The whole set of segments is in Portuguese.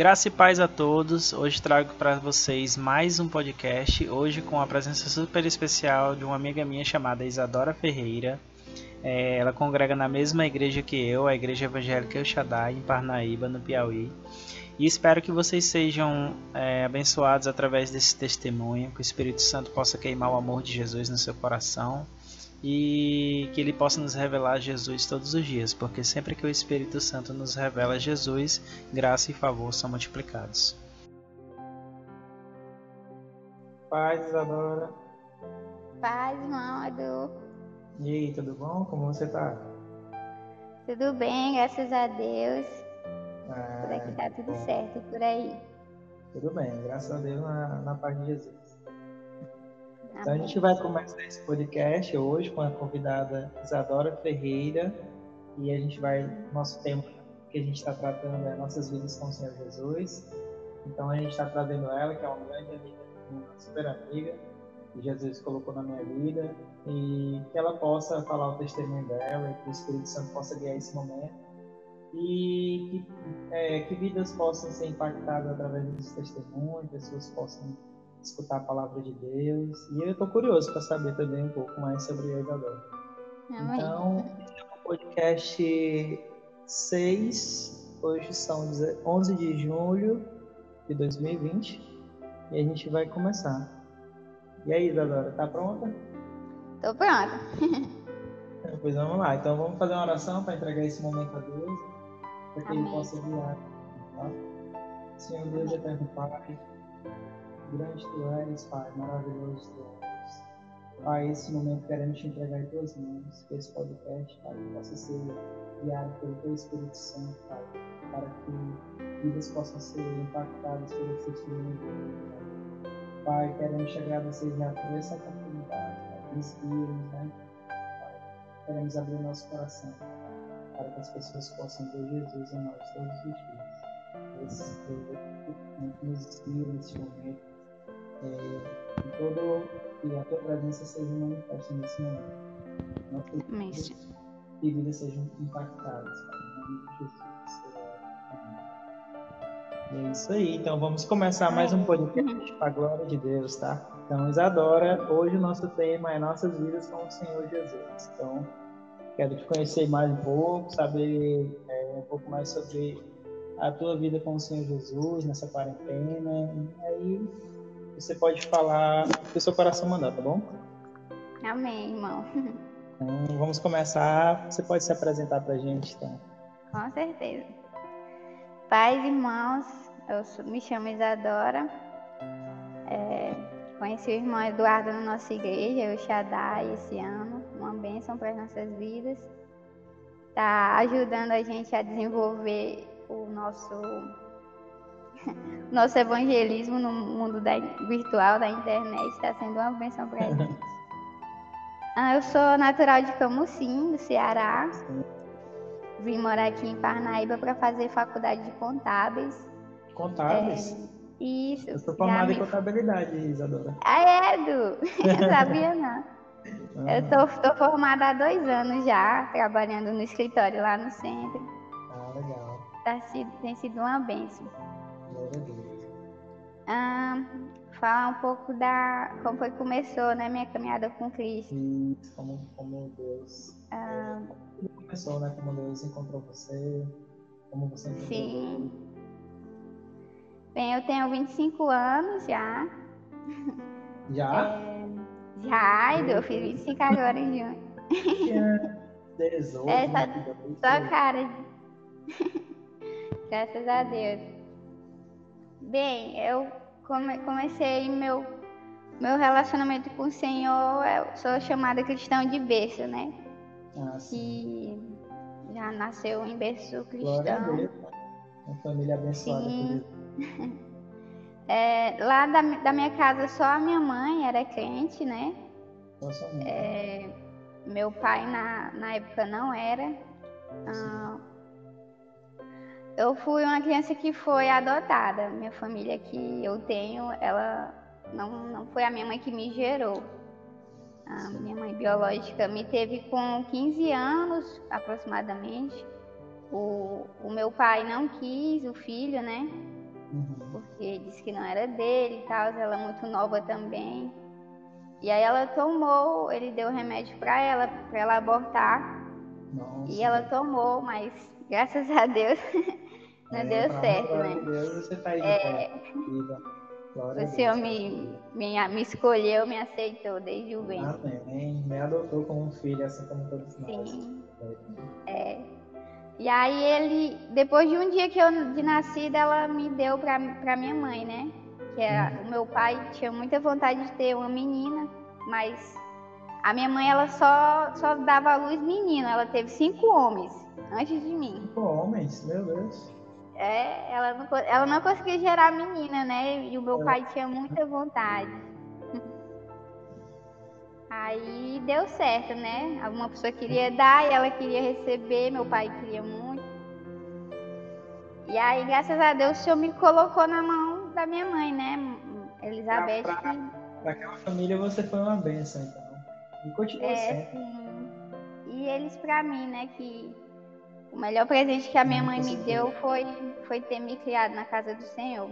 Graça e paz a todos. Hoje trago para vocês mais um podcast. Hoje com a presença super especial de uma amiga minha chamada Isadora Ferreira. É, ela congrega na mesma igreja que eu, a Igreja Evangélica El Shaddai, em Parnaíba, no Piauí. E espero que vocês sejam é, abençoados através desse testemunho, que o Espírito Santo possa queimar o amor de Jesus no seu coração e que ele possa nos revelar Jesus todos os dias, porque sempre que o Espírito Santo nos revela Jesus, graça e favor são multiplicados. Paz, Isadora. Paz, irmão Edu. E aí, tudo bom? Como você tá? Tudo bem, graças a Deus. Ah, por aqui tá tudo bom. certo, por aí. Tudo bem, graças a Deus na, na paz de Jesus. Então a gente vai começar esse podcast hoje com a convidada Isadora Ferreira. E a gente vai, nosso tema que a gente está tratando é nossas vidas com o Senhor Jesus. Então a gente está trazendo ela, que é uma grande amiga, uma super amiga, que Jesus colocou na minha vida. E que ela possa falar o testemunho dela e que o Espírito Santo possa guiar esse momento. E que, é, que vidas possam ser impactadas através desse testemunho, pessoas possam escutar a palavra de Deus. E eu estou curioso para saber também um pouco mais sobre a Isadora. Então, esse é o podcast 6, hoje são 11 de julho de 2020 e a gente vai começar. E aí, Isadora, tá pronta? Tô pronta. pois vamos lá. Então vamos fazer uma oração para entregar esse momento a Deus para que Amém. Ele possa guiar. Tá? Senhor Deus eterno Pai, grande Tu és, Pai, maravilhoso Tu és. Pai, esse momento queremos te entregar em Tuas mãos, que esse podcast, Pai, possa ser guiado pelo Teu Espírito Santo, Pai, para que vidas possam ser impactadas pelo testemunho Pai. Pai, queremos te agradecer já por essa oportunidade, Pai, inspira-nos, né? Pai, queremos abrir nosso coração, para que as pessoas possam ver Jesus em nós todos os dias. Esse nos inspira nesse momento. É, e, todo, e a tua presença seja manifesta nesse momento. Nossas vidas e vidas sejam impactadas. Em nome de Jesus. E é isso aí. Então vamos começar mais um podcast para a glória de Deus, tá? Então, Isadora, hoje o nosso tema é Nossas Vidas com o Senhor Jesus. Então, Quero te conhecer mais um pouco, saber é, um pouco mais sobre a tua vida com o Senhor Jesus nessa quarentena. E aí você pode falar o que o seu coração mandar, tá bom? Amém, irmão. Então vamos começar. Você pode se apresentar pra gente, então. Com certeza. Pais, irmãos, eu sou, me chamo Isadora. É, conheci o irmão Eduardo na nossa igreja, o Shaddai, esse ano uma bênção para as nossas vidas. Está ajudando a gente a desenvolver o nosso nosso evangelismo no mundo da, virtual, da internet, está sendo uma bênção para a gente. Ah, eu sou natural de Camusim, do Ceará. Vim morar aqui em Parnaíba para fazer faculdade de contábeis. Contábeis? É, isso. Eu sou formada me... em contabilidade, Isadora. Ah, é, Edu? Sabia não. Eu estou formada há dois anos já, trabalhando no escritório lá no centro. Ah, legal. Tá, tem sido uma bênção. Deus. Ah, falar um pouco da como foi que começou, né, minha caminhada com Cristo. Isso, como, como Deus. Ah, como começou, né? Como Deus encontrou você, como você encontrou Sim. Bem, eu tenho 25 anos já. Já? É, já, eu fiz 25 agora em junho. é, só, só cara. Graças a Deus. Bem, eu come, comecei meu, meu relacionamento com o Senhor, eu sou chamada cristão de berço, né? Ah, que já nasceu em berço cristão. Deus. Uma família abençoada sim. por É, lá da, da, minha casa só a minha mãe era crente, né? É, meu pai na, na época não era. Ah, eu fui uma criança que foi adotada. Minha família que eu tenho, ela não, não foi a minha mãe que me gerou. A minha mãe biológica me teve com 15 anos aproximadamente. O, o meu pai não quis o filho, né? uhum. porque disse que não era dele e tal, ela é muito nova também. E aí ela tomou, ele deu remédio para ela, para ela abortar. Nossa. E ela tomou, mas graças a Deus não é, deu certo, né? Deus, você tá aí é... o Senhor me, me, me escolheu, me aceitou desde o ventre. Amém. Me adotou como um filho, assim como todos nós. Sim. É. E aí ele, depois de um dia que eu de nascida, ela me deu para pra minha mãe, né? Que era, é, o meu pai tinha muita vontade de ter uma menina, mas a minha mãe ela só, só dava à luz menino. Ela teve cinco homens antes de mim. Cinco homens? Meu Deus. É, ela não, ela não conseguia gerar menina, né? E o meu é. pai tinha muita vontade. Aí deu certo, né? Uma pessoa queria dar e ela queria receber, meu pai queria muito. E aí, graças a Deus, o Senhor me colocou na mão da minha mãe, né? Elizabeth. Para que... aquela família você foi uma benção, então. E continua é, sendo. Sim. E eles para mim, né? Que o melhor presente que a minha mãe me deu foi, foi ter me criado na casa do Senhor.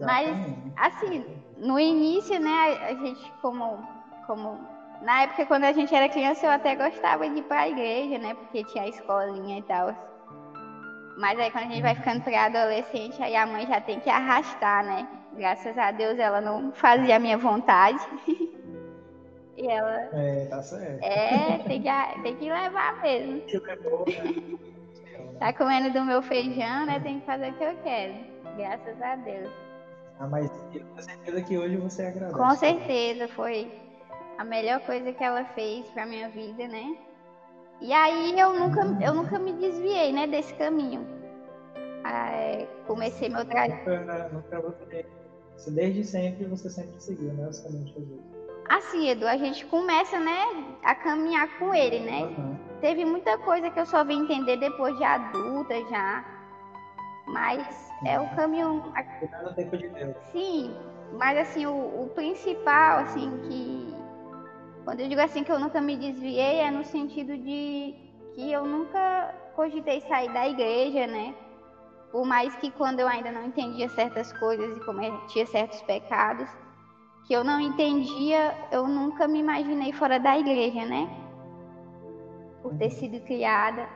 Mas, assim, no início, né, a gente como, como. Na época, quando a gente era criança, eu até gostava de ir pra igreja, né? Porque tinha a escolinha e tal. Mas aí quando a gente vai ficando pré-adolescente, aí a mãe já tem que arrastar, né? Graças a Deus ela não fazia a minha vontade. e ela. É, tá certo. É, tem que, tem que levar mesmo. Né? tá comendo do meu feijão, né? Tem que fazer o que eu quero. Graças a Deus. Ah, mas eu tenho certeza que hoje você agradece. Com certeza, foi a melhor coisa que ela fez pra minha vida, né? E aí eu nunca, eu nunca me desviei, né, desse caminho. Ah, é, comecei meu trabalho. Nunca, nunca você, desde sempre você sempre seguiu, né, os caminhos de Jesus. Assim, Edu, a gente começa, né, a caminhar com ele, né? Uhum. Teve muita coisa que eu só vim entender depois de adulta já. Mas é o caminho. no tempo de Deus. Sim, mas assim, o, o, principal, assim, que. Quando eu digo assim que eu nunca me desviei, é no sentido de que eu nunca cogitei sair da igreja, né? Por mais que quando eu ainda não entendia certas coisas e cometia certos pecados, que eu não entendia, eu nunca me imaginei fora da igreja, né? Por ter uhum. sido criada.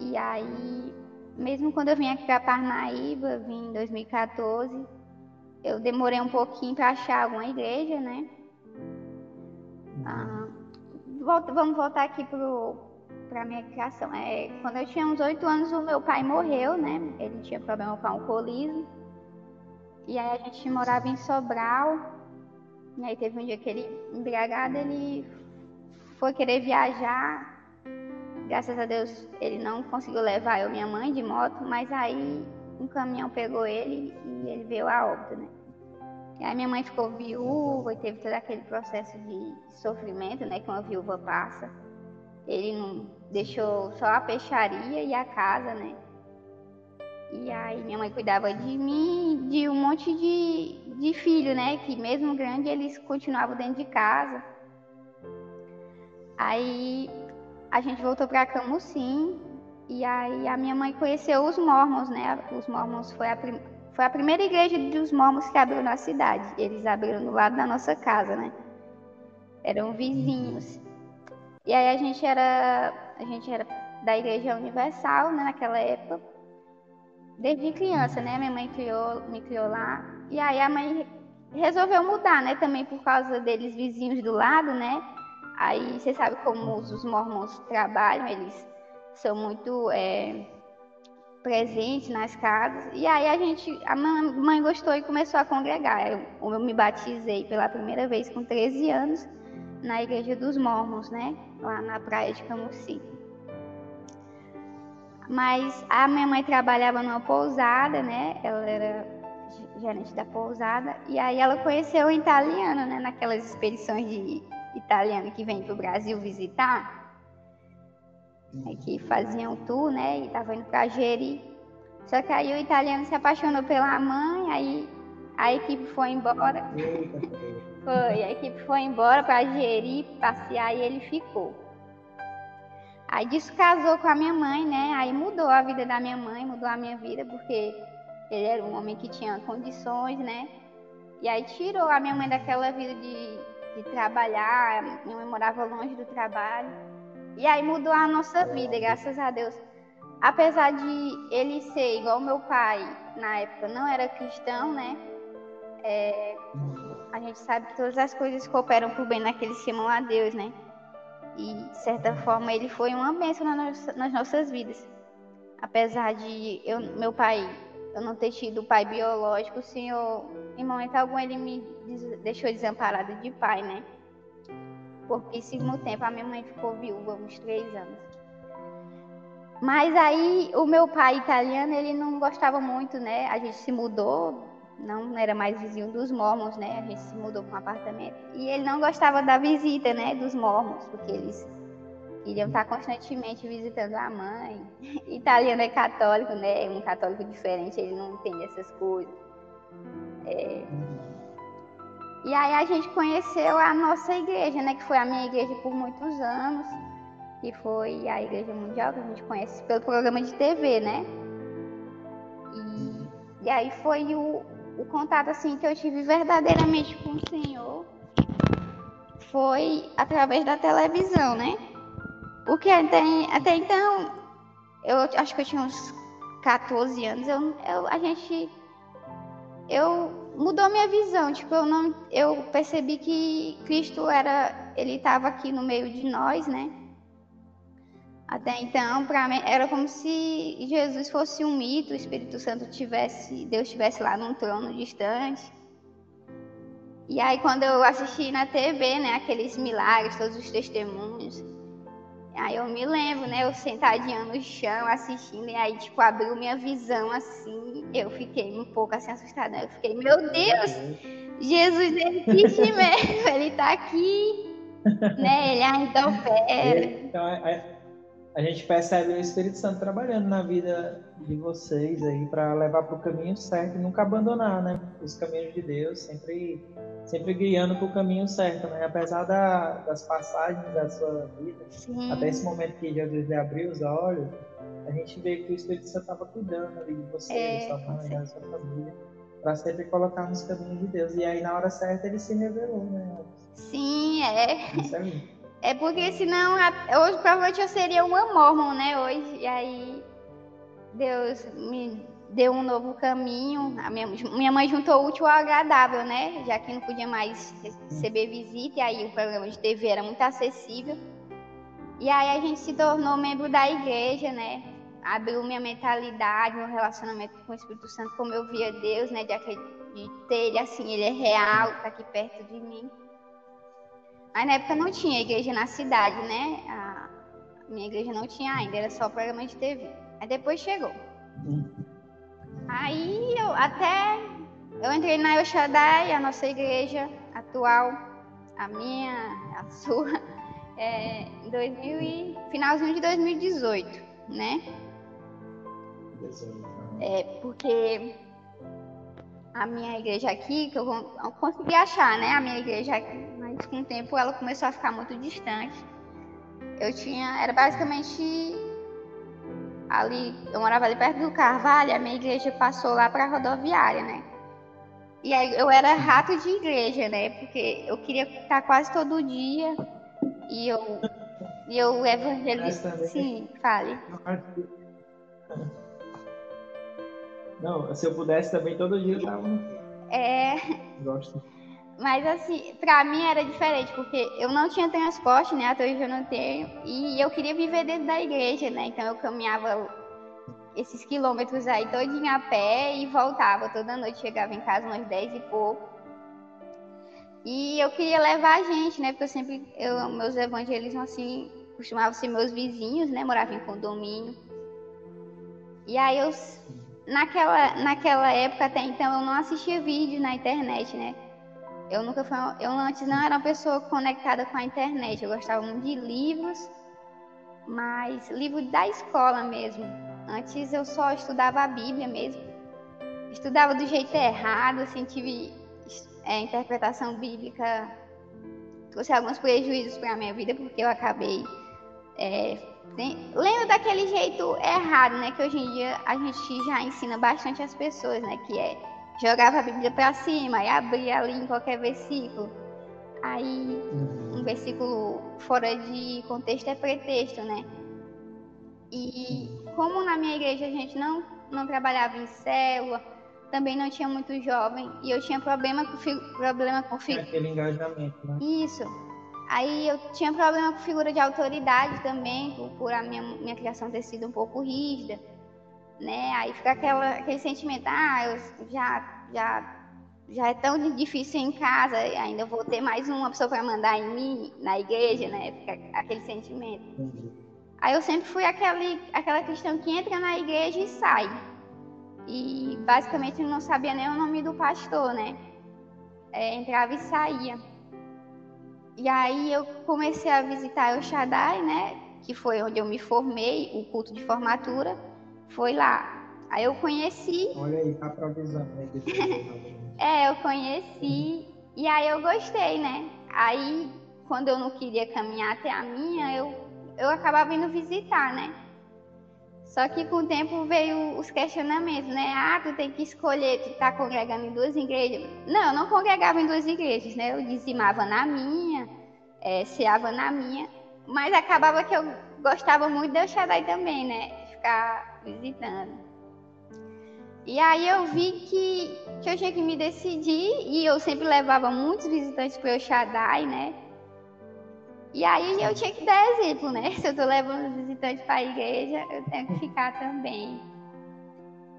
E aí mesmo quando eu vim aqui para Parnaíba, vim em 2014, eu demorei um pouquinho para achar alguma igreja, né? Ah, volta, vamos voltar aqui para a minha criação. É, quando eu tinha uns oito anos, o meu pai morreu, né? Ele tinha problema com alcoolismo. E aí a gente morava em Sobral. E aí teve um dia que ele, embriagado, ele foi querer viajar Graças a Deus ele não conseguiu levar eu e minha mãe de moto, mas aí um caminhão pegou ele e ele veio a óbito, né? E aí minha mãe ficou viúva e teve todo aquele processo de sofrimento, né, que uma viúva passa. Ele não deixou só a peixaria e a casa, né? E aí minha mãe cuidava de mim, de um monte de, de filho, né? Que mesmo grande eles continuavam dentro de casa. Aí a gente voltou para Camusim e aí a minha mãe conheceu os mormons, né? Os mormons foi a, prim... foi a primeira igreja dos mormons que abriu na cidade. Eles abriram do lado da nossa casa, né? Eram vizinhos. E aí a gente era a gente era da Igreja Universal, né, naquela época. Desde criança, né? Minha mãe criou, me criou lá. E aí a mãe resolveu mudar, né? Também por causa deles vizinhos do lado, né? Aí você sabe como os mormons trabalham, eles são muito é, presentes nas casas. E aí a gente, a mãe gostou e começou a congregar. Eu, eu me batizei pela primeira vez com 13 anos na igreja dos mormons, né? Lá na praia de Camusim. Mas a minha mãe trabalhava numa pousada, né? Ela era gerente da pousada. E aí ela conheceu o italiano, né? Naquelas expedições de italiano que vem para o Brasil visitar, é que faziam tour, né? E estavam indo para Jeri. Só que aí o italiano se apaixonou pela mãe, aí a equipe foi embora. Foi, a equipe foi embora para Jeri passear e ele ficou. Aí descasou com a minha mãe, né? Aí mudou a vida da minha mãe, mudou a minha vida, porque ele era um homem que tinha condições, né? E aí tirou a minha mãe daquela vida de, de trabalhar, minha mãe morava longe do trabalho. E aí mudou a nossa vida, graças a Deus. Apesar de ele ser igual meu pai, na época não era cristão, né? É, a gente sabe que todas as coisas cooperam por bem naqueles que amam a Deus, né? E, de certa forma, ele foi uma bênção nas nossas vidas. Apesar de eu, meu pai, eu não ter tido pai biológico, o Senhor, em momento algum, ele me deixou desamparada de pai, né? Por pouquíssimo tempo, a minha mãe ficou viúva, uns três anos. Mas aí, o meu pai italiano, ele não gostava muito, né? A gente se mudou não era mais vizinho dos mormons, né? A gente se mudou para um apartamento. E ele não gostava da visita, né, dos mormons, porque eles queriam estar constantemente visitando a mãe. Italiano é católico, né? Um católico diferente, ele não entende essas coisas. É... E aí a gente conheceu a nossa igreja, né? Que foi a minha igreja por muitos anos. Que foi a Igreja Mundial, que a gente conhece pelo programa de TV, né? E, e aí foi o, o contato assim que eu tive verdadeiramente com o Senhor foi através da televisão, né? Porque até, até então, eu acho que eu tinha uns 14 anos, eu, eu, a gente. Eu mudou minha visão, tipo, eu não. Eu percebi que Cristo era. Ele estava aqui no meio de nós, né? Até então, para mim, era como se Jesus fosse um mito, o Espírito Santo tivesse, Deus estivesse lá num trono distante. E aí, quando eu assisti na TV, né, aqueles milagres, todos os testemunhos, aí eu me lembro, né, eu sentadinha no chão assistindo, e aí, tipo, abriu minha visão assim, eu fiquei um pouco assim assustada. Né? Eu fiquei, meu Deus, Jesus existe mesmo, ele tá aqui, né, ele ainda opera. Então, é, é a gente percebe o Espírito Santo trabalhando na vida de vocês aí para levar para o caminho certo e nunca abandonar, né? Os caminhos de Deus, sempre, sempre guiando para o caminho certo, né? Apesar da, das passagens da sua vida, Sim. até esse momento que Jesus abriu os olhos, a gente vê que o Espírito Santo estava cuidando ali de você, é, da sua mãe, da sua família, para sempre colocar nos caminhos de Deus. E aí, na hora certa, ele se revelou, né? Sim, é. Isso aí. É porque senão, hoje provavelmente eu seria uma mormon, né? Hoje, e aí Deus me deu um novo caminho. A minha, minha mãe juntou útil ao agradável, né? Já que não podia mais receber visita, e aí o programa de TV era muito acessível. E aí a gente se tornou membro da igreja, né? Abriu minha mentalidade, meu relacionamento com o Espírito Santo, como eu via Deus, né? De, de ter ele assim, ele é real, tá aqui perto de mim. Mas na época não tinha igreja na cidade, né? A minha igreja não tinha ainda, era só programa de TV. Aí depois chegou. Aí eu até eu entrei na Yoshadai, a nossa igreja atual, a minha, a sua, é, em 2000 e, finalzinho de 2018, né? É, porque a minha igreja aqui, que eu consegui achar, né? A minha igreja aqui, mas com o tempo ela começou a ficar muito distante. Eu tinha, era basicamente ali, eu morava ali perto do Carvalho, a minha igreja passou lá para a rodoviária, né? E aí eu era rato de igreja, né? Porque eu queria estar quase todo dia e eu e eu evangelizei. Sim, fale. Não, se eu pudesse também todo dia eu tava. É. Gosto. Mas assim, pra mim era diferente, porque eu não tinha transporte, né? Até hoje eu não tenho. E eu queria viver dentro da igreja, né? Então eu caminhava esses quilômetros aí todinho a pé e voltava toda noite, chegava em casa umas 10 e pouco. E eu queria levar a gente, né? Porque eu sempre, eu, meus evangelismos assim, costumavam ser meus vizinhos, né? Morava em condomínio. E aí eu naquela, naquela época até então eu não assistia vídeo na internet, né? Eu nunca fui, eu antes não era uma pessoa conectada com a internet. Eu gostava muito de livros, mas livro da escola mesmo. Antes eu só estudava a Bíblia mesmo. Estudava do jeito errado, assim, tive é, interpretação bíblica trouxe alguns prejuízos para a minha vida, porque eu acabei é, tem, daquele jeito errado, né? Que hoje em dia a gente já ensina bastante as pessoas, né? Que é jogava a Bíblia para cima e abria ali em qualquer versículo. Aí um versículo fora de contexto é pretexto, né? E como na minha igreja a gente não, não trabalhava em célula, também não tinha muito jovem e eu tinha problema com problema com aquele engajamento, né? Isso. Aí eu tinha problema com figura de autoridade também, por, por a minha, minha criação ter sido um pouco rígida, né? Aí fica aquela, aquele sentimento, ah, eu já, já, já é tão difícil em casa, ainda vou ter mais uma pessoa para mandar em mim, na igreja, né? Fica aquele sentimento. Aí eu sempre fui aquele, aquela cristã que entra na igreja e sai. E basicamente não sabia nem o nome do pastor, né? É, entrava e saía. E aí eu comecei a visitar o Shaddai, né? Que foi onde eu me formei, o culto de formatura. Foi lá. Aí eu conheci. Olha aí, tá provisão, né? é, eu conheci. E aí eu gostei, né? Aí, quando eu não queria caminhar até a minha, eu, eu acabava indo visitar, né? Só que com o tempo veio os questionamentos, né? Ah, tu tem que escolher, tu tá congregando em duas igrejas. Não, eu não congregava em duas igrejas, né? Eu dizimava na minha, é, ceava na minha, mas acabava que eu gostava muito de Shaddai também, né? Ficar visitando. E aí eu vi que, que eu tinha que me decidir, e eu sempre levava muitos visitantes para o Shaddai, né? E aí eu tinha que dar exemplo, né? Se eu tô levando visitante para a igreja, eu tenho que ficar também.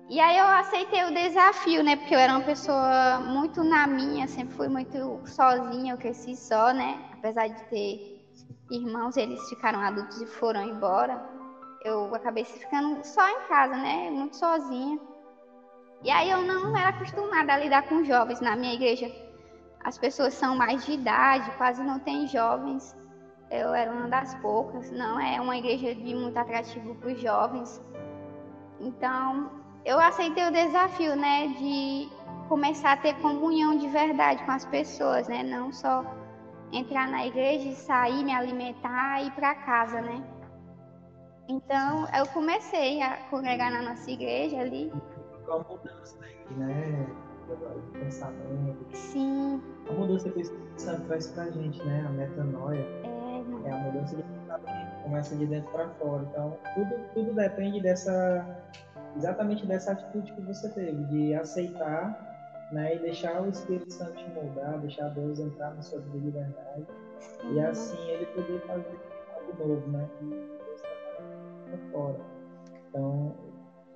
E aí eu aceitei o desafio, né? Porque eu era uma pessoa muito na minha, sempre fui muito sozinha, eu cresci só, né? Apesar de ter irmãos, eles ficaram adultos e foram embora. Eu acabei ficando só em casa, né? Muito sozinha. E aí eu não era acostumada a lidar com jovens na minha igreja. As pessoas são mais de idade, quase não tem jovens eu era uma das poucas, não é uma igreja de muito atrativo para os jovens. Então, eu aceitei o desafio, né, de começar a ter comunhão de verdade com as pessoas, né, não só entrar na igreja e sair, me alimentar e ir para casa, né. Então, eu comecei a congregar na nossa igreja ali. Qual mudança aí, né? De pensamento. Sim. A mudança que o Espírito Santo traz pra gente, né? A metanoia. É é a mudança de pensamento, começa de dentro para fora. Então, tudo, tudo depende dessa, exatamente dessa atitude que você teve, de aceitar né, e deixar o Espírito Santo te moldar, deixar Deus entrar na sua vida de verdade. E assim ele poder fazer algo novo, né? Trabalhando fora. Então,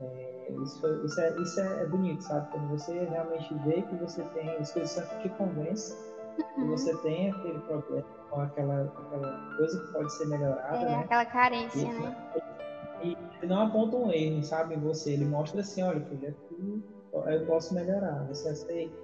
é, isso, isso, é, isso é bonito, sabe? Quando você realmente vê que você tem, o Espírito Santo te convence uhum. que você tem aquele problema com aquela, aquela coisa que pode ser melhorada, é, né? Aquela carência, e, né? E ele não aponta um erro, sabe, em você. Ele mostra assim, olha, filho, aqui eu posso melhorar, você aceita.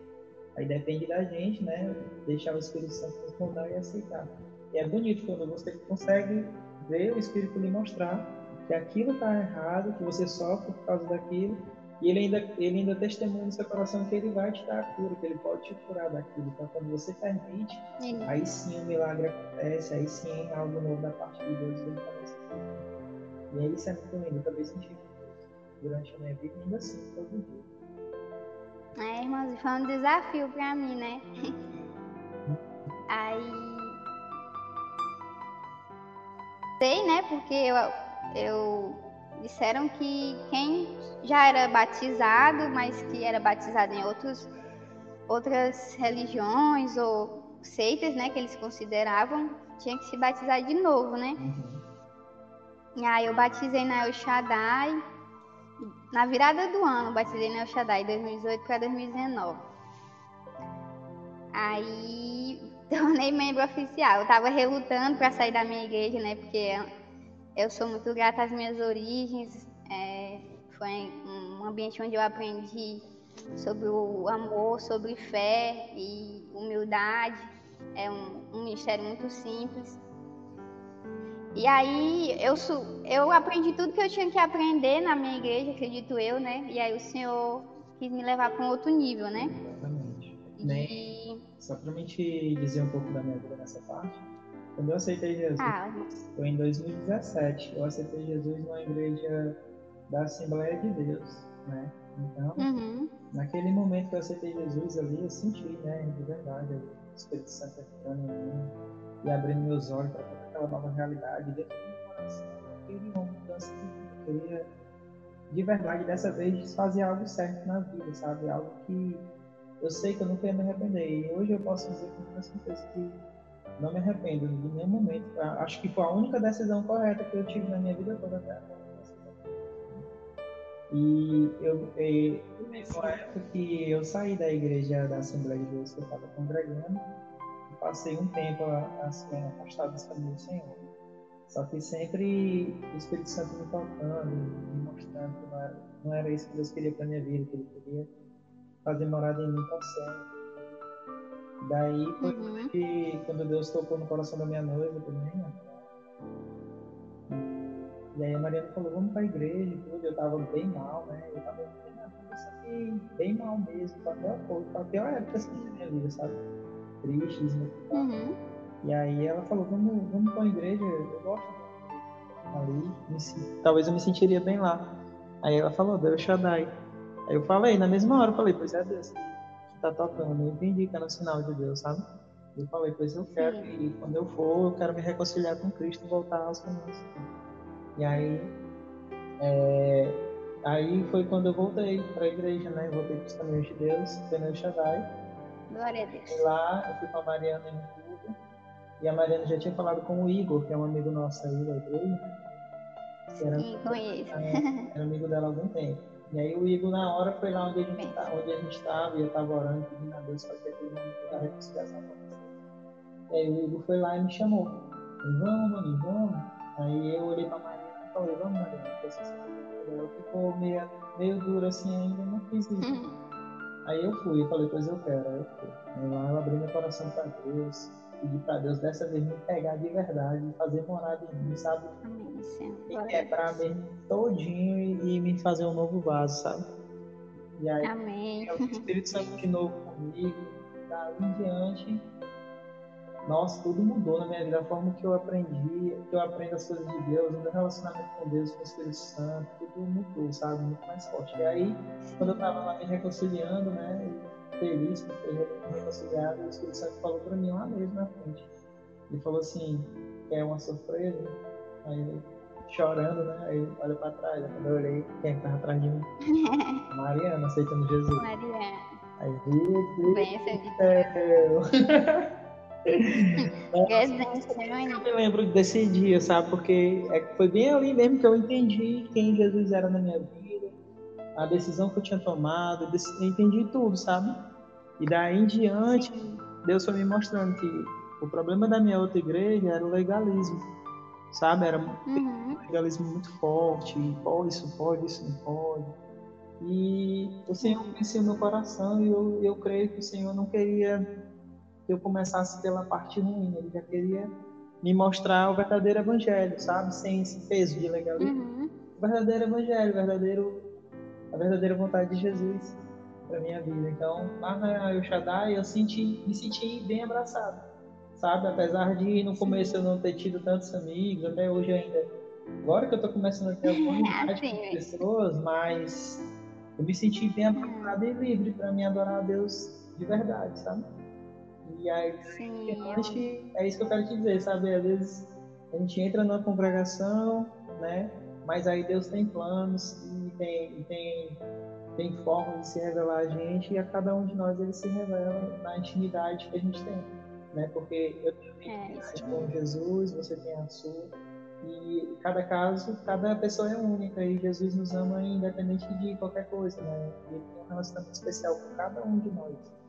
Aí depende da gente, né? Deixar o Espírito Santo responder e aceitar. E é bonito quando você consegue ver o Espírito lhe mostrar que aquilo está errado, que você sofre por causa daquilo, e ele ainda, ele ainda testemunha no seu coração que ele vai te dar a cura, que ele pode te curar daquilo. Então, quando você permite, sim. aí sim o milagre acontece, aí sim algo novo da parte de Deus ele aparece. E aí isso é muito lindo. Eu também senti durante a minha vida, ainda assim, todo dia. É, irmãos, foi um desafio para mim, né? aí. Sei, né? Porque eu, eu disseram que quem já era batizado, mas que era batizado em outros, outras religiões ou seitas, né, que eles consideravam, tinha que se batizar de novo, né? Uhum. E aí eu batizei na El Shaddai, na virada do ano, batizei na El Shaddai, 2018 para 2019. Aí tornei membro oficial. Eu tava relutando para sair da minha igreja, né? Porque eu sou muito grata às minhas origens. É, foi um ambiente onde eu aprendi sobre o amor, sobre fé e humildade. É um, um ministério muito simples. E aí eu, eu aprendi tudo que eu tinha que aprender na minha igreja, acredito eu, né? E aí o Senhor quis me levar para um outro nível, né? Exatamente. E... Só para me dizer um pouco da minha vida nessa parte, Quando eu aceitei Jesus, ah, foi em 2017. Eu aceitei Jesus numa igreja da Assembleia de Deus, né? Então, uhum. naquele momento que eu aceitei Jesus ali, eu senti, né, de verdade, o Espírito Santo entrando em mim e abrindo meus olhos para aquela nova realidade dentro do meu coração. Eu queria uma mudança de vida, eu queria, de verdade, dessa vez, fazer algo certo na vida, sabe? Algo que eu sei que eu nunca ia me arrepender. E hoje eu posso dizer com toda certeza que não me arrependo de nenhum momento. Acho que foi a única decisão correta que eu tive na minha vida toda até agora. E eu, e, época que eu saí da igreja da Assembleia de Deus que eu estava congregando, passei um tempo assim, afastado dos caminhos do Senhor. Só que sempre o Espírito Santo me tocando, me mostrando que não era, não era isso que Deus queria para minha vida, que Ele queria fazer morada em mim para sempre. Daí uhum. que, quando Deus tocou no coração da minha noiva também, né? E aí a Mariana falou, vamos pra igreja e tudo. Eu tava bem mal, né? Eu tava bem só que bem mal mesmo. Até a até a época assim da minha vida, sabe? Triste, desmotivado. Uhum. E aí ela falou, vamos, vamos pra igreja, eu gosto ali. Me, talvez eu me sentiria bem lá. Aí ela falou, Deus Shaddai. Aí eu falei, na mesma hora, eu falei, pois é Deus tá tocando. Eu entendi que era um sinal de Deus, sabe? Eu falei, pois eu quero e quando eu for, eu quero me reconciliar com Cristo e voltar aos caminhos. E aí, é, aí foi quando eu voltei para a igreja, né? voltei para os caminhos de Deus, Benel Shaddai. Glória a Deus. E lá eu fui com a Mariana em tudo. E a Mariana já tinha falado com o Igor, que é um amigo nosso aí da igreja. Era, Sim, conheço. Era, era amigo dela há algum tempo. E aí o Igor, na hora, foi lá onde a gente tá, onde a gente estava, e eu estava orando, pedindo a Deus para que aquele momento da reconciliação acontecesse. E aí o Igor foi lá e me chamou. Vamos, mano, vamos. Aí eu olhei para Mariana falei, vamos, Mariana, ela ficou meio, meio dura assim ainda, não fiz isso. Uhum. Aí eu fui, eu falei, pois eu quero, aí eu fui. Aí lá eu abri meu coração para Deus, pedi para Deus dessa vez me pegar de verdade, fazer morada em mim, sabe? Amém, Senhor. Me quebrar mesmo todinho e, e, me fazer um novo vaso, sabe? E aí, Amém. o Espírito Santo de novo comigo, dali em diante nossa, tudo mudou na minha vida, a forma que eu aprendi, que eu aprendo as coisas de Deus, o meu relacionamento com Deus, com o Espírito Santo, tudo mudou, sabe? Muito mais forte. E aí, quando eu estava lá me reconciliando, né, feliz por ter reconciliado, o Espírito Santo falou para mim lá mesmo na frente. Ele falou assim: é uma surpresa? Aí chorando, né? Aí olha para trás, quando eu olhei, quem estava atrás de mim? Mariana, aceitando Jesus. Mariana. Aí, Deus, Deus céu. eu me lembro desse dia, sabe? Porque é, foi bem ali mesmo que eu entendi quem Jesus era na minha vida, a decisão que eu tinha tomado, eu entendi tudo, sabe? E daí em diante, Deus foi me mostrando que o problema da minha outra igreja era o legalismo, sabe? Era uhum. um legalismo muito forte, pode, isso pode, isso não pode. E o Senhor conhecia o meu coração e eu, eu creio que o Senhor não queria que eu começasse pela parte ruim. Ele já queria me mostrar o verdadeiro evangelho, sabe? Sem esse peso de legalismo. Uhum. O verdadeiro evangelho, o verdadeiro, a verdadeira vontade de Jesus para minha vida. Então, lá na El Shaddai, eu senti, me senti bem abraçado, sabe? Apesar de no começo eu não ter tido tantos amigos, até hoje ainda. Agora que eu tô começando a ter alguma amizade com pessoas, mas eu me senti bem abraçado e livre para me adorar a Deus de verdade, sabe? E aí, Sim, gente, é isso que eu quero te dizer, sabe? Às vezes a gente entra numa congregação, né? Mas aí Deus tem planos e tem, tem, tem forma de se revelar a gente e a cada um de nós ele se revela na intimidade que a gente tem, né? Porque eu tenho intimidade é, com Jesus, você tem a sua. E cada caso, cada pessoa é única e Jesus nos ama independente de qualquer coisa, né? Ele tem um relacionamento especial com cada um de nós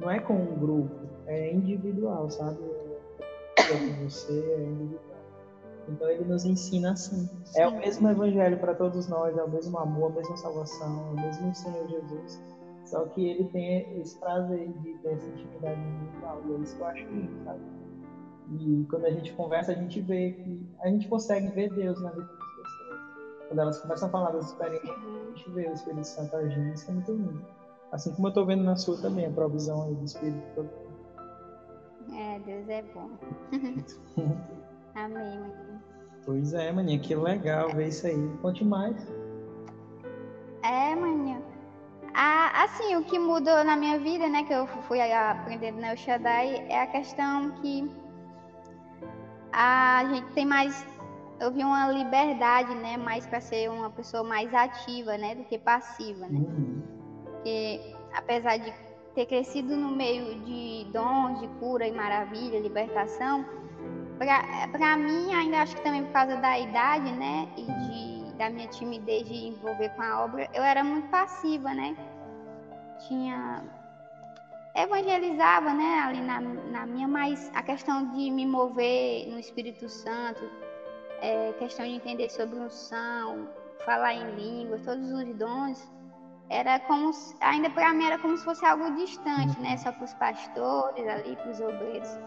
não é com um grupo, é individual, sabe? É com você, é individual. Então ele nos ensina assim. Sim. É o mesmo evangelho para todos nós, é o mesmo amor, a mesma salvação, é o mesmo Senhor Jesus. Só que ele tem esse prazer de ter essa intimidade individual. E é isso que eu acho lindo, sabe? E quando a gente conversa, a gente vê que a gente consegue ver Deus na vida das pessoas. Quando elas começam a falar das experiências, a gente vê o Espírito Santo agindo, isso é muito lindo. Assim como eu estou vendo na sua também, a provisão aí do Espírito todo. É, Deus é bom. Amém. Pois é, maninha, que legal ver isso aí. Conte mais. É, maninha. Ah, assim, o que mudou na minha vida, né, que eu fui aprendendo na Shaddai, é a questão que a gente tem mais eu vi uma liberdade, né, mais para ser uma pessoa mais ativa, né, do que passiva, né? Uhum. Porque apesar de ter crescido no meio de dons de cura e maravilha, libertação, para mim, ainda acho que também por causa da idade, né, e de, da minha timidez de envolver com a obra, eu era muito passiva, né? Tinha evangelizava, né, ali na, na minha, mas a questão de me mover no Espírito Santo, é, questão de entender sobre unção, falar em línguas, todos os dons, era como ainda para mim era como se fosse algo distante, né? Só para os pastores ali, para os obreiros.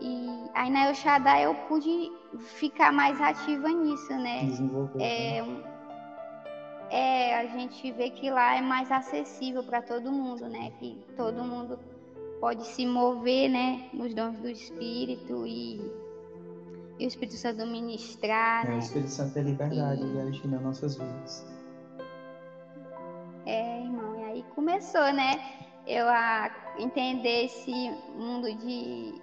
E aí na El Shaddai eu pude ficar mais ativa nisso, né? É, né? é, a gente vê que lá é mais acessível para todo mundo, né? Que todo mundo pode se mover, né? Nos dons do Espírito e e o Espírito Santo ministrar. É, né? o Espírito Santo é liberdade e... de agir nas nossas vidas. É, irmão, e aí começou, né? Eu a entender esse mundo de,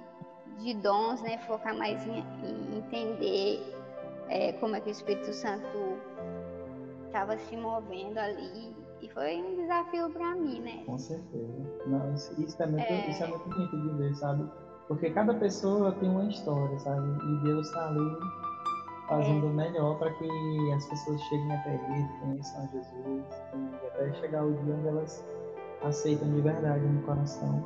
de dons, né? Focar mais em, em entender é, como é que o Espírito Santo estava se movendo ali. E foi um desafio para mim, né? Com certeza. Não, isso, isso, é muito, é... isso é muito bonito de ver, sabe? Porque cada pessoa tem uma história, sabe? E Deus está ali fazendo é. o melhor para que as pessoas cheguem até Ele, conheçam a Jesus e até chegar o dia onde elas aceitam de verdade no coração,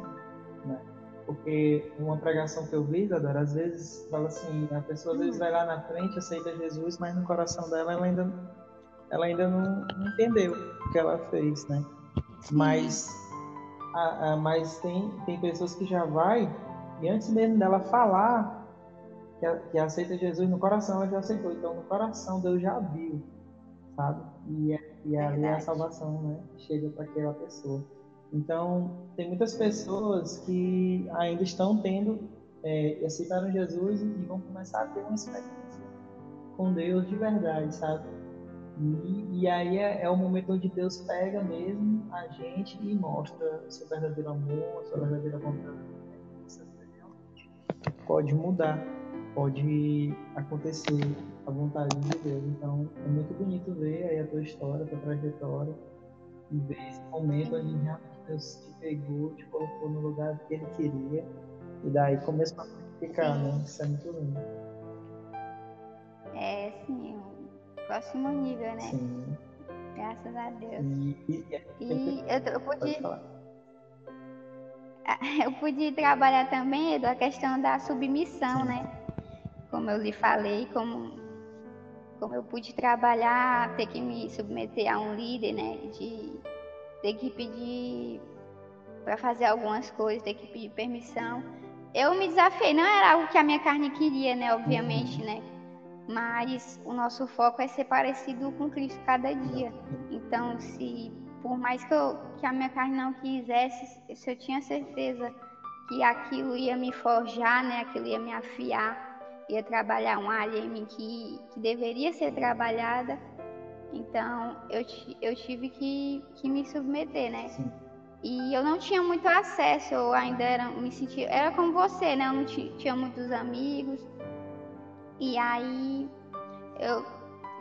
né? Porque uma pregação que eu vi, Adora, às vezes fala assim, a pessoa às vezes vai lá na frente, aceita Jesus, mas no coração dela ela ainda, ela ainda não, não entendeu o que ela fez, né? Mas, a, a, mas tem, tem pessoas que já vai e antes mesmo dela falar que, que aceita Jesus no coração, ela já aceitou. Então, no coração, Deus já viu, sabe? E, é, e ali é a salvação, né? Chega para aquela pessoa. Então, tem muitas pessoas que ainda estão tendo, é, aceitaram Jesus e vão começar a ter uma experiência com Deus de verdade, sabe? E, e aí é, é, o momento onde Deus pega mesmo a gente e mostra o seu verdadeiro amor, a sua verdadeira vontade pode mudar, pode acontecer a vontade de Deus. Então é muito bonito ver aí a tua história, a tua trajetória e ver esse momento onde realmente Deus te pegou, te colocou no lugar que Ele queria e daí começou a ficar, né? Isso é muito lindo. É, sim, o próximo nível, né? Sim. Graças a Deus. E, e, e, eu, eu pude eu pude trabalhar também a questão da submissão, né? Como eu lhe falei, como, como eu pude trabalhar, ter que me submeter a um líder, né? De ter que pedir para fazer algumas coisas, ter que pedir permissão. Eu me desafiei, não era algo que a minha carne queria, né? Obviamente, né? Mas o nosso foco é ser parecido com Cristo cada dia. Então, se por mais que, eu, que a minha carne não quisesse, se eu tinha certeza que aquilo ia me forjar, né, aquilo ia me afiar, ia trabalhar uma área em mim que, que deveria ser trabalhada, então eu, eu tive que, que me submeter, né? Sim. E eu não tinha muito acesso, eu ainda era, me sentia, era como você, né? Eu não tinha muitos amigos. E aí eu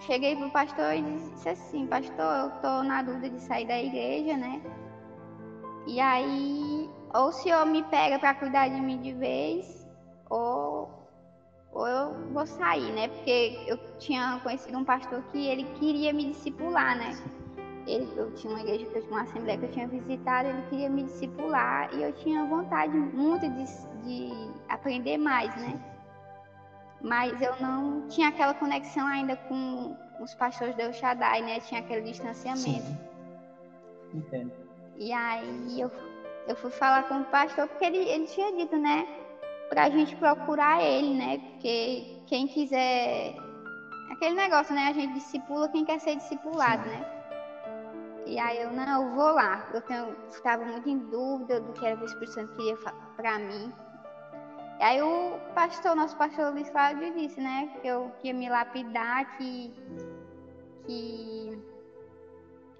cheguei pro pastor e disse assim, pastor, eu tô na dúvida de sair da igreja, né? E aí, ou o senhor me pega para cuidar de mim de vez, ou, ou eu vou sair, né? Porque eu tinha conhecido um pastor que ele queria me discipular, né? Ele, eu tinha uma igreja, que eu tinha uma assembleia que eu tinha visitado, ele queria me discipular e eu tinha vontade muito de, de aprender mais, né? mas eu não tinha aquela conexão ainda com os pastores do Shaddai, né? Tinha aquele distanciamento. Sim. Entendo. E aí eu, eu fui falar com o pastor porque ele, ele tinha dito, né? Pra gente procurar ele, né? Porque quem quiser. Aquele negócio, né? A gente discipula quem quer ser discipulado, né? E aí eu, não, eu vou lá. Eu estava muito em dúvida do que era que o Espírito Santo queria para mim. Aí o pastor, nosso pastor Luiz Cláudio disse, né, que eu que ia me lapidar, que, que,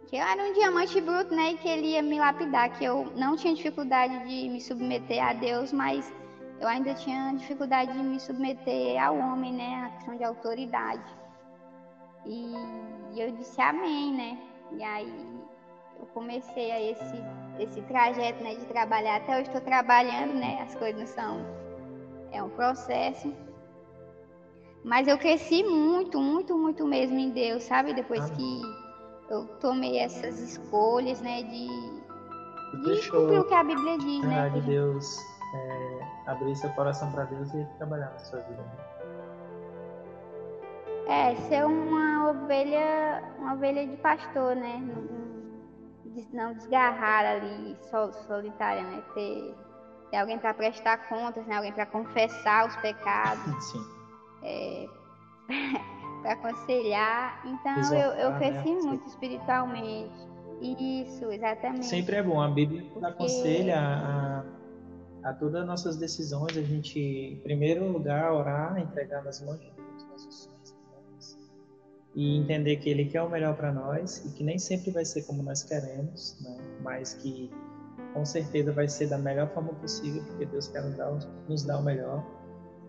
que eu era um diamante bruto, né, e que ele ia me lapidar, que eu não tinha dificuldade de me submeter a Deus, mas eu ainda tinha dificuldade de me submeter ao homem, né, a questão de autoridade. E, eu disse amém, né, e aí eu comecei a esse, esse trajeto, né, de trabalhar, até hoje estou trabalhando, né, as coisas não são é um processo. Mas eu cresci muito, muito, muito mesmo em Deus, sabe? Depois que eu tomei essas escolhas, né, de, de cumprir o que a Bíblia diz, né? de Deus é, abrir seu coração para Deus e trabalhar na sua vida. É, ser uma ovelha, uma ovelha de pastor, né? Não, não desgarrar ali, solitária, né? Ter tem alguém para prestar contas, né? alguém para confessar os pecados, é, para aconselhar. Então Exaltar, eu, eu cresci né? muito espiritualmente. Isso, exatamente. Sempre é bom. A Bíblia aconselha a, a todas as nossas decisões, a gente, em primeiro lugar, orar, entregar nas mãos de Deus nossos sonhos e entender que Ele quer o melhor para nós e que nem sempre vai ser como nós queremos, né? mas que com certeza vai ser da melhor forma possível, porque Deus quer nos dar, nos dar o melhor.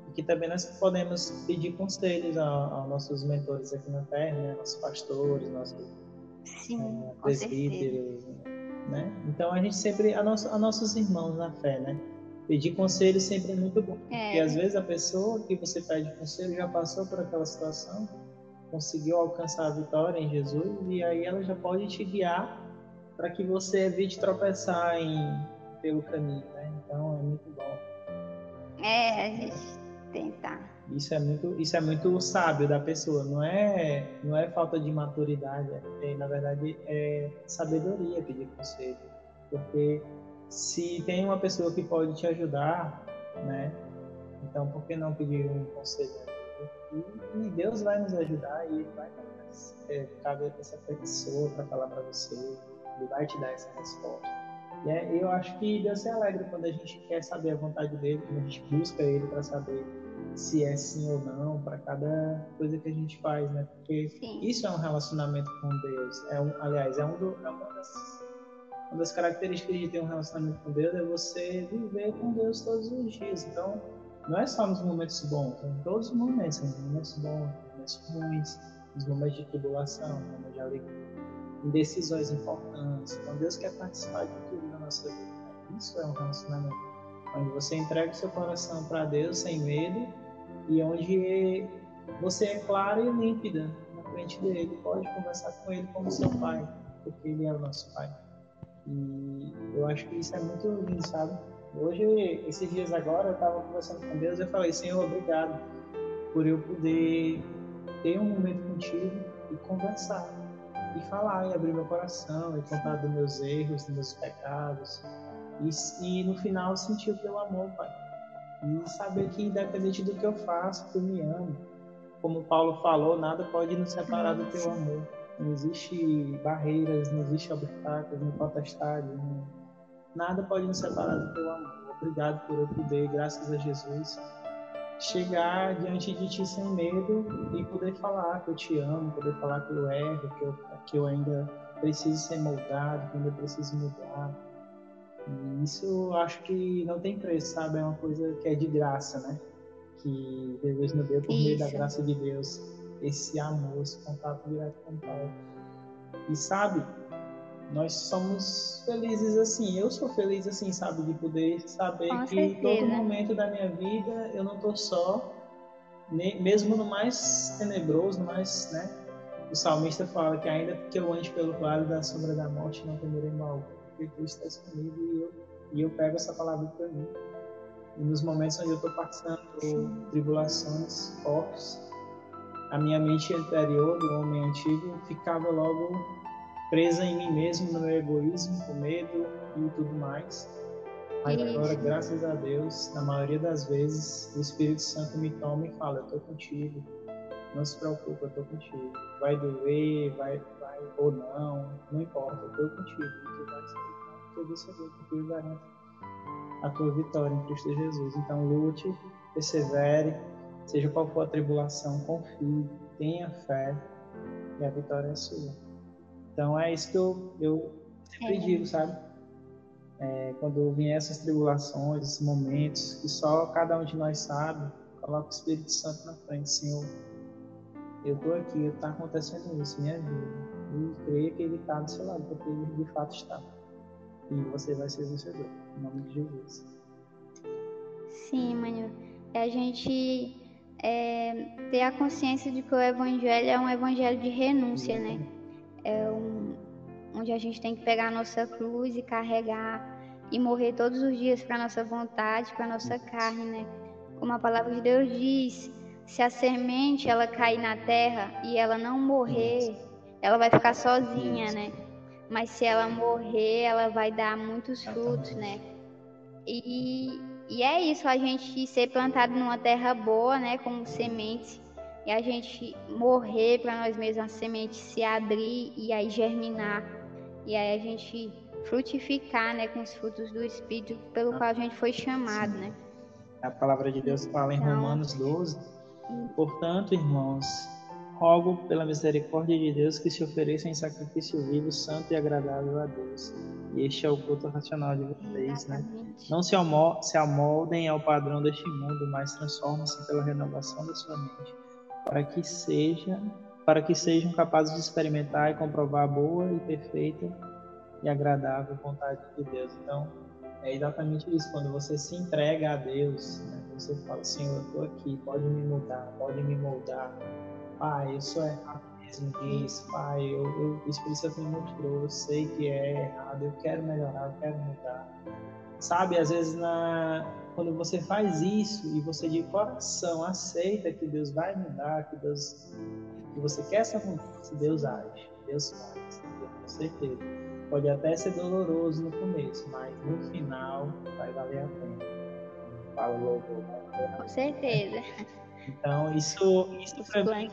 E que também nós podemos pedir conselhos aos nossos mentores aqui na Terra, né? nossos pastores, nossos Sim, é, presbíteros, né? Então a gente sempre, a, nosso, a nossos irmãos na fé, né? Pedir conselho sempre é muito bom, é. porque às vezes a pessoa que você pede conselho já passou por aquela situação, conseguiu alcançar a vitória em Jesus e aí ela já pode te guiar para que você evite tropeçar em, pelo caminho, né? Então é muito bom. É, a gente tentar. Isso é muito, isso é muito sábio da pessoa. Não é, não é falta de maturidade. É, na verdade, é sabedoria pedir conselho, porque se tem uma pessoa que pode te ajudar, né? Então, por que não pedir um conselho? E, e Deus vai nos ajudar e vai é, cabe essa pessoa para falar para você ele vai te dar essa resposta. E é, eu acho que Deus se alegra quando a gente quer saber a vontade dele, quando a gente busca ele para saber se é sim ou não para cada coisa que a gente faz, né? Porque sim. isso é um relacionamento com Deus. É um, aliás, é, um do, é uma, das, uma das características de ter um relacionamento com Deus é você viver com Deus todos os dias. Então, não é só nos momentos bons, em todos os momentos, nos momentos bons, nos momentos ruins, nos momentos de tribulação, nos momentos de alegria em decisões importantes. Então Deus quer participar de tudo na nossa vida. Isso é um relacionamento onde você entrega o seu coração para Deus sem medo e onde você é clara e límpida na frente dele. Pode conversar com ele como seu pai, porque ele é o nosso pai. E eu acho que isso é muito lindo, sabe? Hoje, esses dias agora, eu estava conversando com Deus e eu falei, Senhor, obrigado por eu poder ter um momento contigo e conversar e falar, e abrir meu coração, e contar dos meus erros, dos meus pecados. E, e no final sentir o teu amor, Pai. E saber que independente do que eu faço, tu me ama. Como Paulo falou, nada pode nos separar do teu amor. Não existe barreiras, não existe obstáculos, não potestade, não... nada pode nos separar do teu amor. Obrigado por eu poder, graças a Jesus, chegar diante de ti sem medo e poder falar que eu te amo, poder falar que eu erro, que eu, que eu ainda preciso ser moldado, que eu ainda preciso mudar. E isso eu acho que não tem preço, sabe? É uma coisa que é de graça, né? Que Deus nos deu por meio da graça de Deus esse amor, esse contato direto com o Pai. E sabe, nós somos felizes assim. Eu sou feliz assim, sabe, de poder saber Com que certeza. todo momento da minha vida eu não estou só, mesmo no mais tenebroso, no mais, né? O salmista fala que ainda que eu ande pelo vale da sombra da morte, não temerei mal, porque Cristo está comigo e eu, e eu pego essa palavra para mim. E nos momentos onde eu estou passando por tribulações fortes, a minha mente anterior do homem antigo ficava logo presa em mim mesmo, no meu egoísmo, com medo e tudo mais. Mas agora, graças a Deus, na maioria das vezes, o Espírito Santo me toma e fala: Eu estou contigo, não se preocupe, eu estou contigo. Vai doer, vai, vai ou não, não importa, eu estou contigo. Tu vai sair, porque eu porque eu garanto a tua vitória em Cristo Jesus. Então, lute, persevere, seja qual for a tribulação, confie, tenha fé e a vitória é sua. Então, é isso que eu, eu sempre é. digo, sabe? É, quando vier essas tribulações, esses momentos que só cada um de nós sabe, coloca o Espírito Santo na frente, Senhor. Eu estou aqui, está acontecendo isso, me ajuda. E creia que Ele está do seu lado, porque Ele de fato está. E você vai ser vencedor, em nome de Jesus. Sim, Manu. É a gente é, ter a consciência de que o Evangelho é um Evangelho de renúncia, né? É um, onde a gente tem que pegar a nossa cruz e carregar e morrer todos os dias para nossa vontade, para nossa carne, né? Como a palavra de Deus diz, se a semente ela cair na terra e ela não morrer, ela vai ficar sozinha, né? Mas se ela morrer, ela vai dar muitos frutos, né? E, e é isso, a gente ser plantado numa terra boa, né? Como semente, e a gente morrer para nós mesmos, a semente se abrir e aí germinar. E aí a gente frutificar, né? Com os frutos do Espírito pelo qual a gente foi chamado, né? A palavra de Deus fala em então, Romanos 12. Portanto, irmãos, rogo pela misericórdia de Deus que se ofereçam em sacrifício vivo, santo e agradável a Deus. E este é o culto racional de vocês, né? Não se, se amoldem ao padrão deste mundo, mas transformem-se pela renovação da sua mente, para que seja, para que sejam capazes de experimentar e comprovar a boa e perfeita e agradável vontade de Deus. Então, é exatamente isso. Quando você se entrega a Deus, né? você fala, Senhor, eu estou aqui, pode me mudar, pode me moldar, pai, eu sou errado mesmo disso, pai, eu, eu, o Espírito Santo me mostrou, eu sei que é errado, eu quero melhorar, eu quero mudar. Sabe, às vezes na, quando você faz isso e você de coração aceita que Deus vai mudar, que Deus que você quer essa mudança, Deus age, Deus faz, com certeza. Pode até ser doloroso no começo, mas no final vai valer a pena. Fala logo. Com certeza. Então, isso, isso para mim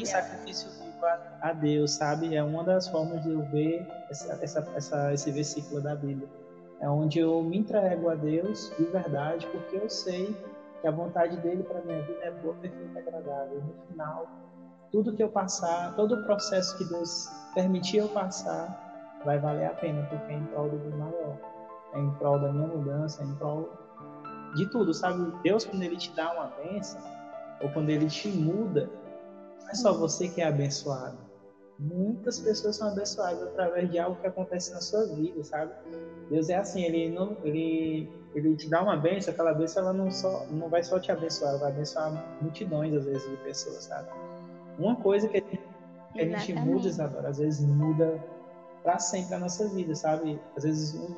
em sacrifício vivo a, a, Deus, sabe? É uma das formas de eu ver essa, essa, essa, esse versículo da Bíblia. É onde eu me entrego a Deus de verdade, porque eu sei que a vontade dele para minha vida é boa, perfeita e agradável. No final, tudo que eu passar, todo o processo que Deus permitir eu passar, vai valer a pena, porque é em prol do bem maior. É em prol da minha mudança, é em prol de tudo, sabe? Deus, quando Ele te dá uma bênção, ou quando ele te muda, não é só você que é abençoado. Muitas pessoas são abençoadas através de algo que acontece na sua vida, sabe? Deus é assim, ele não, ele, ele te dá uma bênção, aquela bênção ela não só não vai só te abençoar, ela vai abençoar multidões às vezes de pessoas, sabe? Uma coisa que a gente, que a gente muda, Isadora, às vezes muda para sempre a nossa vida, sabe? Às vezes um,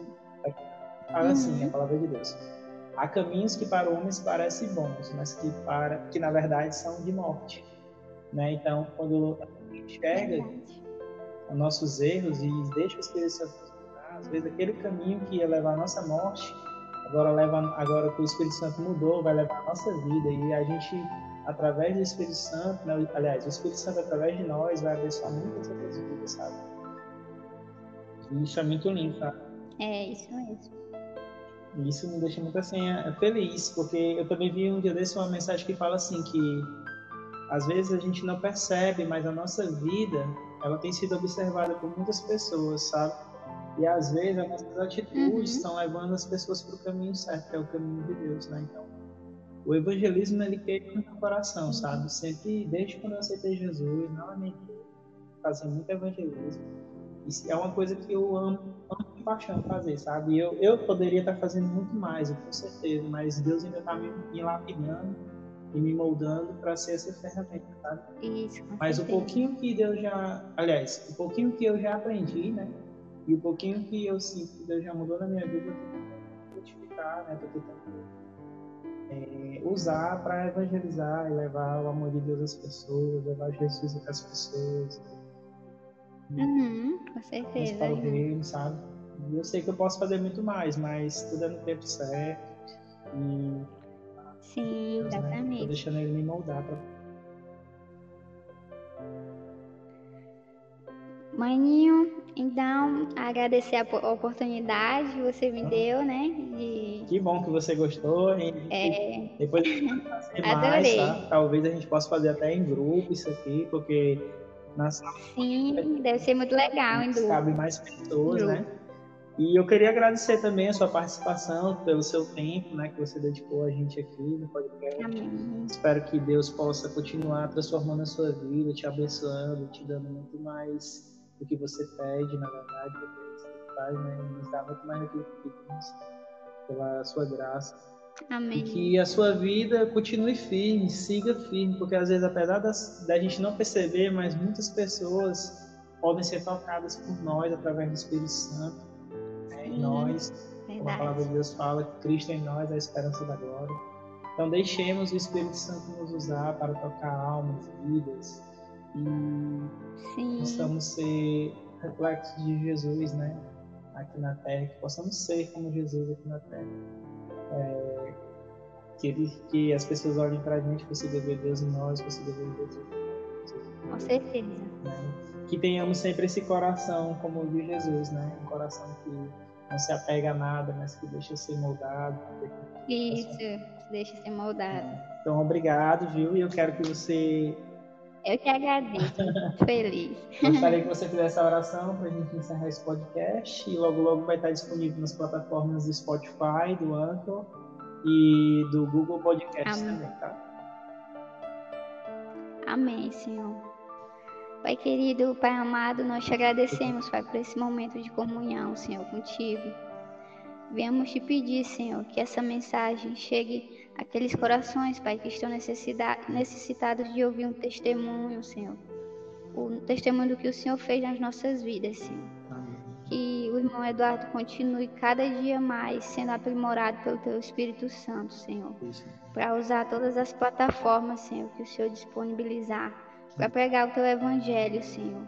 fala assim, uhum. a palavra de Deus Há caminhos que para homens parecem bons, mas que para que na verdade são de morte, né? Então, quando a gente enxerga os nossos erros e deixa o Espírito Santo às vezes aquele caminho que ia levar à nossa morte, agora leva agora que o Espírito Santo mudou, vai levar a nossa vida e a gente através do Espírito Santo, né? aliás, o Espírito Santo através de nós vai abençoar muitas outras vidas, sabe? E isso é muito lindo, sabe? É, isso mesmo. E isso me deixa muito assim é, feliz, porque eu também vi um dia desse uma mensagem que fala assim que às vezes a gente não percebe, mas a nossa vida ela tem sido observada por muitas pessoas, sabe? E às vezes as nossas atitudes uhum. estão levando as pessoas para o caminho certo, que é o caminho de Deus, né? Então, o evangelismo ele queima no coração, uhum. sabe? Sempre, desde quando eu aceitei Jesus, não é mentira, fazer muito evangelismo. Isso é uma coisa que eu amo, amo paixão fazer, sabe? Eu, eu poderia estar fazendo muito mais, com certeza, mas Deus ainda está me, me lapidando e me moldando para ser essa ferramenta, sabe? Isso. Mas o pouquinho que Deus já, aliás, o pouquinho que eu já aprendi, né? E o pouquinho que eu sinto que Deus já mudou na minha vida, eu tô tentando frutificar, né? Tô tentando é, usar para evangelizar e levar o amor de Deus às pessoas, levar Jesus às pessoas Uhum, com certeza. Para o reino, sabe? E eu sei que eu posso fazer muito mais, mas tudo é no tempo certo. E. Sim, Deus, exatamente. Né? Tô deixando ele me moldar pra. Maninho, então, agradecer a oportunidade que você me deu, né? De... Que bom que você gostou. Hein? É... Depois a gente vai fazer mais, tá? Talvez a gente possa fazer até em grupo isso aqui, porque na sala. Sim, deve ser muito legal em grupo. Cabe mais pessoas, né? E eu queria agradecer também a sua participação, pelo seu tempo, né, que você dedicou a gente aqui no podcast. Amém. Espero que Deus possa continuar transformando a sua vida, te abençoando, te dando muito mais do que você pede, na verdade, porque você faz, né? Nos dá muito mais do que pedimos pela sua graça. Amém. E que a sua vida continue firme, siga firme, porque às vezes, apesar das, da gente não perceber, mas muitas pessoas podem ser tocadas por nós através do Espírito Santo? Em nós. Como a palavra de Deus fala, Cristo em nós é a esperança da glória. Então, deixemos o Espírito Santo nos usar para tocar almas, vidas, e Sim. possamos ser reflexos de Jesus, né? Aqui na Terra, que possamos ser como Jesus aqui na Terra. É, que, ele, que as pessoas olhem para a gente, consigam ver Deus em nós, consigam ver Jesus em Com certeza. Né? Que tenhamos sempre esse coração como o de Jesus, né? Um coração que não se apega a nada, mas que deixa ser moldado. Isso, deixa ser moldado. Então, obrigado, viu? E eu quero que você eu que agradeço, feliz. Gostaria que você fizesse a oração para a gente encerrar esse podcast e logo logo vai estar disponível nas plataformas do Spotify, do Anchor e do Google Podcast Amém. também, tá? Amém, Senhor. Pai querido, Pai amado, nós te agradecemos, Pai, por esse momento de comunhão, Senhor, contigo. Viemos te pedir, Senhor, que essa mensagem chegue aqueles corações, Pai, que estão necessitados de ouvir um testemunho, Senhor. O testemunho do que o Senhor fez nas nossas vidas, Senhor. Que o irmão Eduardo continue cada dia mais sendo aprimorado pelo Teu Espírito Santo, Senhor. Para usar todas as plataformas, Senhor, que o Senhor disponibilizar. Para pregar o Teu Evangelho, Senhor.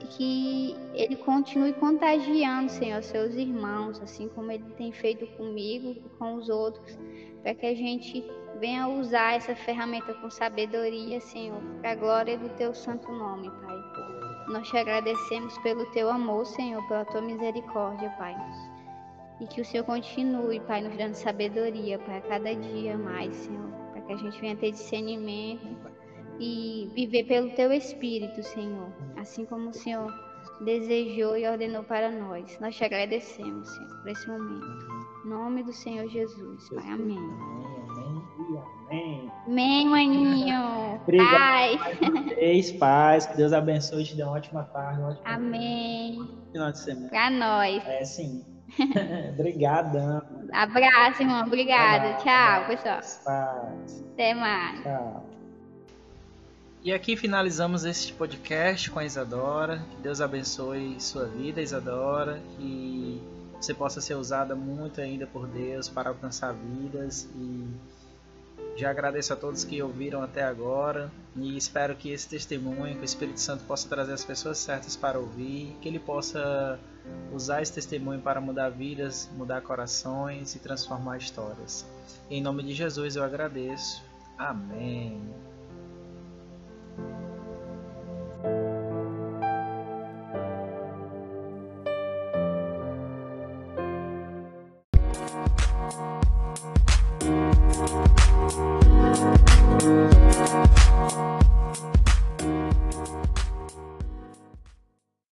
E que ele continue contagiando, Senhor, seus irmãos, assim como ele tem feito comigo e com os outros para que a gente venha usar essa ferramenta com sabedoria, Senhor, para a glória do teu santo nome, Pai. Nós te agradecemos pelo teu amor, Senhor, pela tua misericórdia, Pai. E que o Senhor continue, Pai, nos dando sabedoria, Pai, a cada dia mais, Senhor, para que a gente venha ter discernimento e viver pelo teu Espírito, Senhor, assim como o Senhor desejou e ordenou para nós. Nós te agradecemos, Senhor, por esse momento. Em nome do Senhor Jesus, Pai. Amém. Amém, amém maninho. Obrigado. Paz. Que Deus abençoe e te dê uma ótima tarde. Uma ótima amém. Final de semana. Pra nós. É, sim. Obrigadão. Abraço, irmão. Obrigada. Tchau, pessoal. Paz. Até mais. Tchau. E aqui finalizamos este podcast com a Isadora. Que Deus abençoe sua vida, Isadora. Que você possa ser usada muito ainda por Deus para alcançar vidas e já agradeço a todos que ouviram até agora e espero que esse testemunho, que o Espírito Santo possa trazer as pessoas certas para ouvir, que ele possa usar esse testemunho para mudar vidas, mudar corações e transformar histórias. Em nome de Jesus eu agradeço. Amém. Thank you.